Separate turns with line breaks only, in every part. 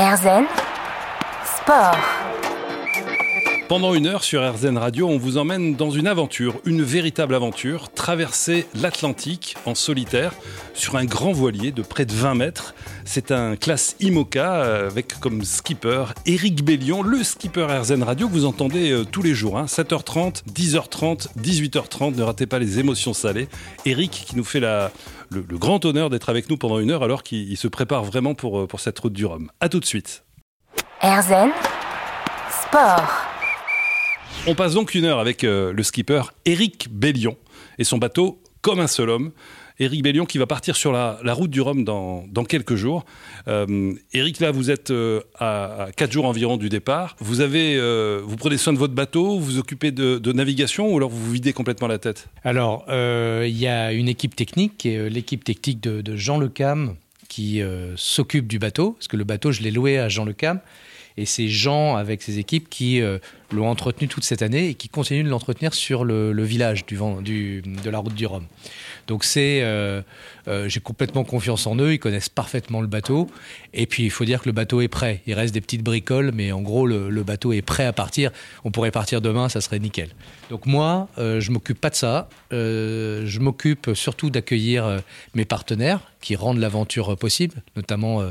Erzen Sport.
Pendant une heure sur RZN Radio, on vous emmène dans une aventure, une véritable aventure, traverser l'Atlantique en solitaire sur un grand voilier de près de 20 mètres. C'est un classe IMOCA euh, avec comme skipper Eric Bellion, le skipper RZN Radio que vous entendez euh, tous les jours, 7h30, 10h30, 18h30. Ne ratez pas les émotions salées. Eric qui nous fait le, grand honneur d'être avec nous pendant une heure alors qu'il se prépare vraiment pour, euh, pour cette route du Rhum. A tout de suite.
RZN Sport.
On passe donc une heure avec euh, le skipper Eric Bellion et son bateau comme un seul homme. Éric Bellion qui va partir sur la, route du Rhum dans, quelques jours. Euh, Éric, là, vous êtes euh, à, 4 jours environ du départ. Vous, prenez soin de votre bateau, vous vous occupez de, navigation ou alors vous vous videz complètement la tête?
Alors, il y a une équipe technique, l'équipe technique de, de Jean Lecam qui s'occupe du bateau, parce que le bateau, je l'ai loué à Jean Lecam. Et c'est Jean, avec ses équipes, qui euh, l'ont entretenu toute cette année et qui continuent de l'entretenir sur le, village du, du, de la route du Rhum. Donc c'est, euh, euh, j'ai complètement confiance en eux, ils connaissent parfaitement le bateau. Et puis il faut dire que le bateau est prêt. Il reste des petites bricoles, mais en gros le, bateau est prêt à partir. On pourrait partir demain, ça serait nickel. Donc moi, je m'occupe pas de ça. je m'occupe surtout d'accueillir mes partenaires qui rendent l'aventure possible, notamment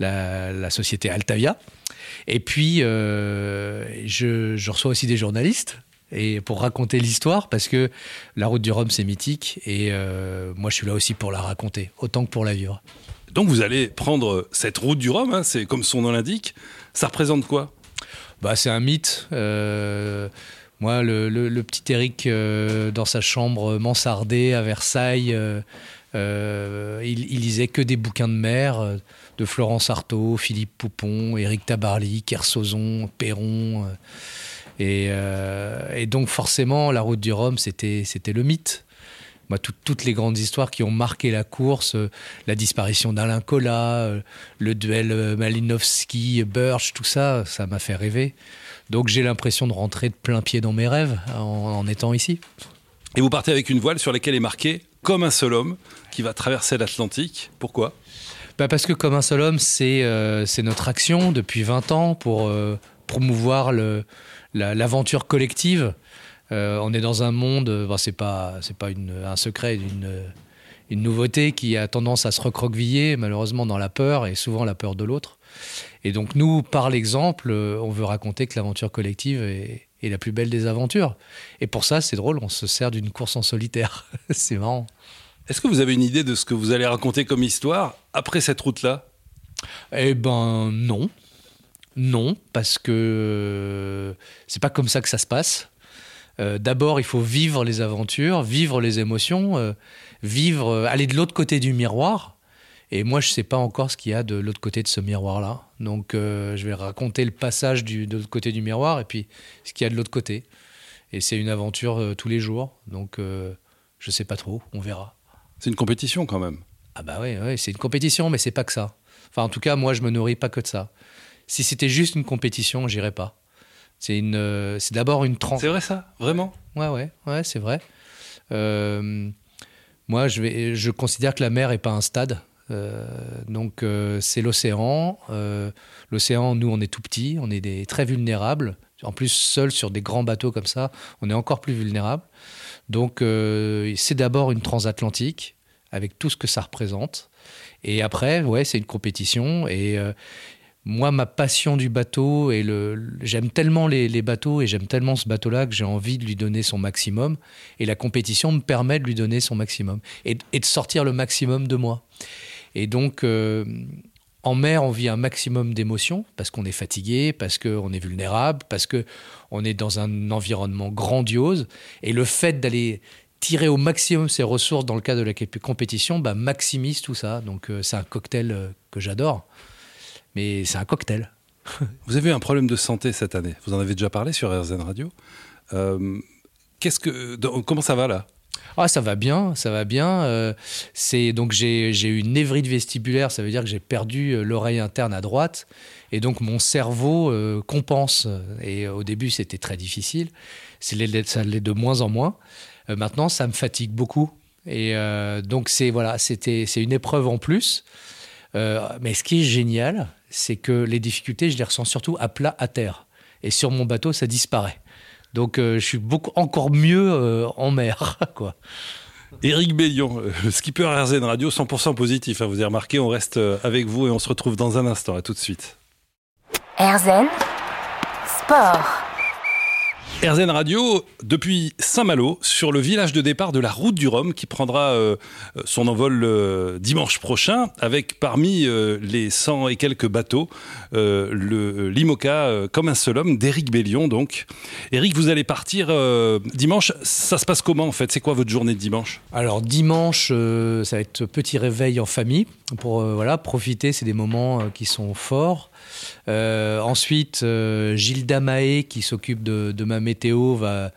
la, la société Altavia. Et puis, euh, je, reçois aussi des journalistes et pour raconter l'histoire, parce que la route du Rhum, c'est mythique, et euh, moi, je suis là aussi pour la raconter, autant que pour la vivre.
Donc, vous allez prendre cette route du Rhum, hein, c'est comme son nom l'indique. Ça représente quoi?
Bah, C'est un mythe. Euh, moi, le, petit Eric, dans sa chambre mansardée à Versailles, il, il, lisait que des bouquins de mer de Florence Artaud, Philippe Poupon, Éric Tabarly, Kersozon, Perron. Euh, euh, et, donc forcément, la route du Rhum, c'était le mythe. Moi, toutes les grandes histoires qui ont marqué la course, euh, la disparition d'Alain Collat, le duel Malinowski-Birch, tout ça, ça m'a fait rêver. Donc j'ai l'impression de rentrer de plein pied dans mes rêves en étant ici.
Et vous partez avec une voile sur laquelle est marqué comme un seul homme qui va traverser l'Atlantique. Pourquoi?
Bah, parce que comme un seul homme, c'est euh, notre action depuis 20 ans pour euh, promouvoir l'aventure collective. Euh, on est dans un monde, bah, c'est pas, pas un secret, une, une nouveauté qui a tendance à se recroqueviller malheureusement dans la peur et souvent la peur de l'autre. Et donc nous, par l'exemple, on veut raconter que l'aventure collective est, est, la plus belle des aventures. Et pour ça, c'est drôle, on se sert d'une course en solitaire. c'est marrant.
Est-ce que vous avez une idée de ce que vous allez raconter comme histoire après cette route-là?
Eh ben non. Non, parce que c'est pas comme ça que ça se passe. Euh, d'abord, il faut vivre les aventures, vivre les émotions, euh, vivre, euh, aller de l'autre côté du miroir. Et moi, je ne sais pas encore ce qu'il y a de l'autre côté de ce miroir-là. Donc, je vais raconter le passage du, de l'autre côté du miroir et puis ce qu'il y a de l'autre côté. Et c'est une aventure tous les jours. Donc, je ne sais pas trop. On verra.
C'est une compétition quand même.
Ah bah oui, c'est une compétition, mais c'est pas que ça. Enfin, en tout cas, moi, je me nourris pas que de ça. Si c'était juste une compétition, j'irais pas. C'est une, euh, c'est d'abord une tranche.
C'est vrai ça, vraiment?
Ouais, ouais, ouais, c'est vrai. Euh, moi, je vais, je considère que la mer est pas un stade. Euh, donc c'est l'océan. l'océan, nous, on est tout petit, on est des, très vulnérables. En plus, seul sur des grands bateaux comme ça, on est encore plus vulnérable. Donc euh, c'est d'abord une transatlantique avec tout ce que ça représente. Et après, ouais, c'est une compétition. Et euh, moi, ma passion du bateau, et le, j'aime tellement les, bateaux et j'aime tellement ce bateau-là que j'ai envie de lui donner son maximum. Et la compétition me permet de lui donner son maximum et, de sortir le maximum de moi. Et donc, euh, en mer, on vit un maximum d'émotions parce qu'on est fatigué, parce qu'on est vulnérable, parce qu'on est dans un environnement grandiose. Et le fait d'aller tirer au maximum ses ressources dans le cadre de la compétition bah, maximise tout ça. Donc euh, c'est un cocktail euh, que j'adore. Mais c'est un cocktail.
Vous avez eu un problème de santé cette année. Vous en avez déjà parlé sur RZN Radio. Euh, comment ça va là?
Ah, ça va bien, ça va bien. Euh, c'est donc j'ai eu une névrite vestibulaire, ça veut dire que j'ai perdu euh, l'oreille interne à droite, et donc mon cerveau euh, compense. Et au début, c'était très difficile. Ça l'est de moins en moins. maintenant, ça me fatigue beaucoup. Et donc c'est voilà, c'était c'est une épreuve en plus. mais ce qui est génial, c'est que les difficultés, je les ressens surtout à plat, à terre. Et sur mon bateau, ça disparaît. Donc euh, je suis beaucoup encore mieux euh, en mer, quoi.
Éric Bellion, euh, le skipper RZN Radio, 100% positif. hein, vous avez remarqué, on reste avec vous et on se retrouve dans un instant. À tout de suite.
Erzen Sport.
RZN Radio, depuis Saint-Malo, sur le village de départ de la route du Rhum, qui prendra euh, son envol euh, dimanche prochain, avec parmi euh, les 100 et quelques bateaux, le l'IMOCA comme un seul homme, d'Éric Bellion. Donc, Éric, vous allez partir dimanche. Ça se passe comment en fait? C'est quoi votre journée de dimanche?
Alors dimanche, ça va être petit réveil en famille pour voilà profiter. C'est des moments qui sont forts. Ensuite, Gilda Mahé, qui s'occupe de, de ma météo, va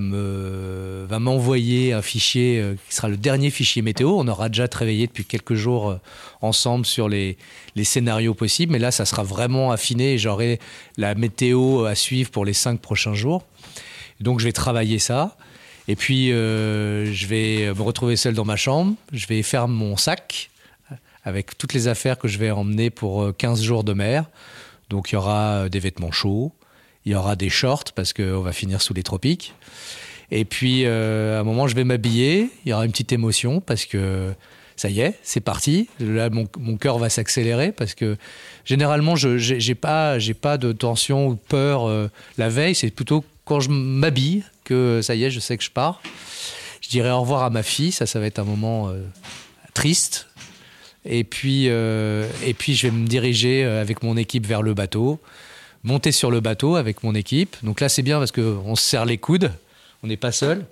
me va m'envoyer un fichier euh, qui sera le dernier fichier météo. On aura déjà travaillé depuis quelques jours euh, ensemble sur les, scénarios possibles, mais là, ça sera vraiment affiné et j'aurai la météo à suivre pour les cinq prochains jours. Donc, je vais travailler ça. Et puis, euh, je vais me retrouver seul dans ma chambre. Je vais faire mon sac avec toutes les affaires que je vais emmener pour euh, 15 jours de mer. Donc, il y aura des vêtements chauds, il y aura des shorts parce qu'on va finir sous les tropiques. Et puis, euh, à un moment, je vais m'habiller. Il y aura une petite émotion parce que ça y est, c'est parti. Là, mon, cœur va s'accélérer parce que généralement, je j'ai pas, de tension ou peur euh, la veille. C'est plutôt quand je m'habille que ça y est, je sais que je pars. Je dirai au revoir à ma fille. Ça, ça va être un moment euh, triste. Et puis, euh, et puis, je vais me diriger euh, avec mon équipe vers le bateau, monter sur le bateau avec mon équipe. Donc là, c'est bien parce qu'on se serre les coudes, on n'est pas seul.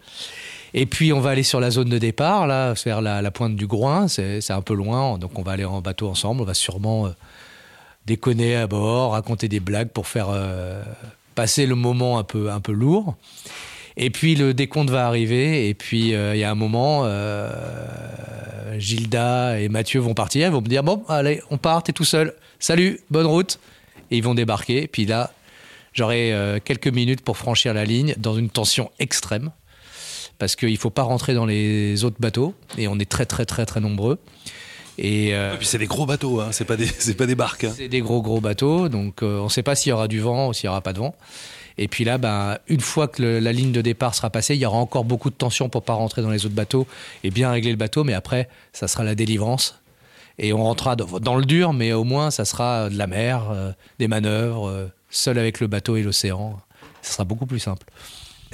Et puis, on va aller sur la zone de départ, là, vers la, pointe du Groin. C'est un peu loin, donc on va aller en bateau ensemble. On va sûrement euh, déconner à bord, raconter des blagues pour faire euh, passer le moment un peu, un peu lourd. Et puis le décompte va arriver, et puis euh, il y a un moment, Gilda et Mathieu vont partir, ils vont me dire Bon, allez, on part, t'es tout seul, salut, bonne route. Et ils vont débarquer, puis là, j'aurai euh, quelques minutes pour franchir la ligne dans une tension extrême, parce qu'il ne faut pas rentrer dans les autres bateaux, et on est très, très, très, très nombreux. Et, euh,
Et puis c'est des gros bateaux, hein, c'est pas des c'est pas des barques. hein.
c'est des gros gros bateaux, donc euh, on ne sait pas s'il y aura du vent ou s'il n'y aura pas de vent. Et puis là, ben, une fois que le- la ligne de départ sera passée, il y aura encore beaucoup de tension pour pas rentrer dans les autres bateaux et bien régler le bateau. Mais après, ça sera la délivrance. Et on rentrera dans le dur, mais au moins, ça sera de la mer, euh, des manœuvres, euh, seul avec le bateau et l'océan. Ça sera beaucoup plus simple.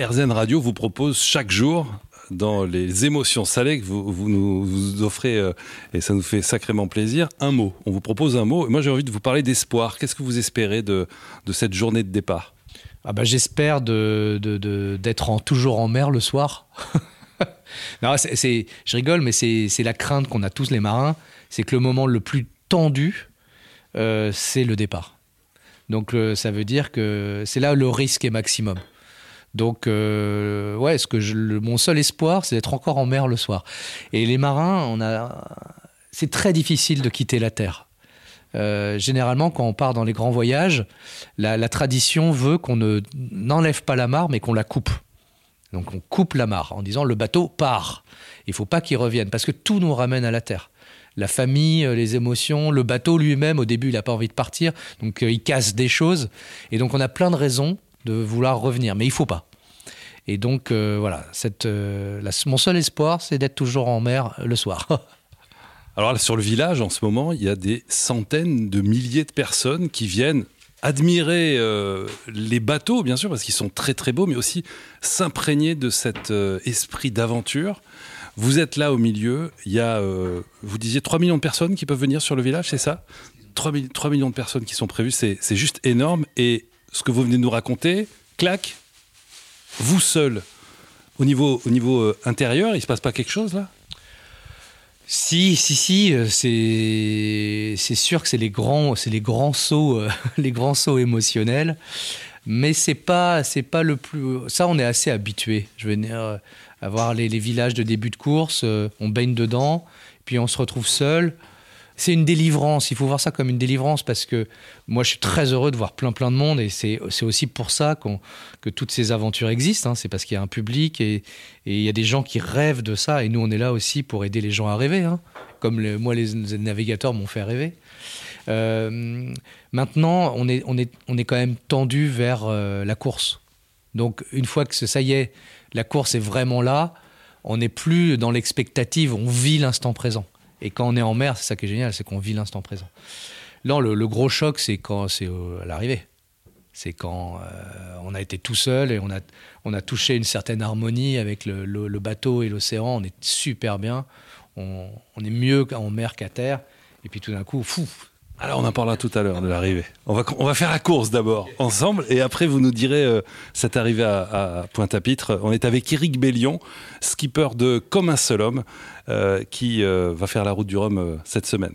RZN Radio vous propose chaque jour, dans les émotions salées que vous, vous nous vous offrez, euh, et ça nous fait sacrément plaisir, un mot. On vous propose un mot. Et moi, j'ai envie de vous parler d'espoir. Qu'est-ce que vous espérez de, de cette journée de départ?
Ah bah, J'espère de, de- de- d'être en, toujours en mer le soir. non, c'est, je rigole, mais c'est, la crainte qu'on a tous les marins. C'est que le moment le plus tendu, euh, c'est le départ. Donc le- ça veut dire que c'est là le risque est maximum. Donc, euh, ouais, ce que je- mon seul espoir, c'est d'être encore en mer le soir. Et les marins, on a, c'est très difficile de quitter la terre. Euh, généralement, quand on part dans les grands voyages, la, la tradition veut qu'on ne n'enlève pas la mare, mais qu'on la coupe. Donc on coupe la mare en disant le bateau part. Il faut pas qu'il revienne parce que tout nous ramène à la terre. La famille, euh, les émotions, le bateau lui-même, au début, il n'a pas envie de partir, donc euh, il casse des choses. Et donc on a plein de raisons de vouloir revenir, mais il faut pas. Et donc euh, voilà, mon seul espoir, c'est d'être toujours en mer le soir.
Alors sur le village, en ce moment, il y a des centaines de milliers de personnes qui viennent admirer euh, les bateaux, bien sûr, parce qu'ils sont très très beaux, mais aussi s'imprégner de cet euh, esprit d'aventure. Vous êtes là au milieu, il y a, euh, vous disiez, 3 millions de personnes qui peuvent venir sur le village, c'est ça? 3, 3 millions de personnes qui sont prévues, c'est juste énorme. Et ce que vous venez de nous raconter, clac, vous seul, au niveau, au niveau intérieur, il se passe pas quelque chose là?
Si, si, si, euh, c'est sûr que c'est les grands, c'est les grands sauts, euh, les grands sauts émotionnels. Mais c'est pas, c'est pas le plus. Ça, on est assez habitué. Je veux dire, euh, avoir les, les villages de début de course, euh, on baigne dedans, puis on se retrouve seul. C'est une délivrance. Il faut voir ça comme une délivrance parce que moi, je suis très heureux de voir plein, plein de monde et c'est aussi pour ça que toutes ces aventures existent. hein. C'est parce qu'il y a un public et, il y a des gens qui rêvent de ça. Et nous, on est là aussi pour aider les gens à rêver. hein. comme moi les, navigateurs m'ont fait rêver. maintenant, on est, quand même tendu vers la course. Donc une fois que ça y est, la course est vraiment là, on n'est plus dans l'expectative, on vit l'instant présent. Et quand on est en mer, c'est ça qui est génial, c'est qu'on vit l'instant présent. Là, le, gros choc, c'est quand c'est à l'arrivée. C'est quand euh, on a été tout seul et on a, on a touché une certaine harmonie avec le, bateau et l'océan. On est super bien. On, on est mieux en mer qu'à terre. Et puis tout d'un coup, fou,
alors on en parlera tout à l'heure de l'arrivée. On va, faire la course d'abord ensemble et après vous nous direz euh, cette arrivée à, Pointe-à-Pitre. On est avec Eric Bellion, skipper de Comme un seul homme, euh, qui va faire la route du Rhum cette semaine.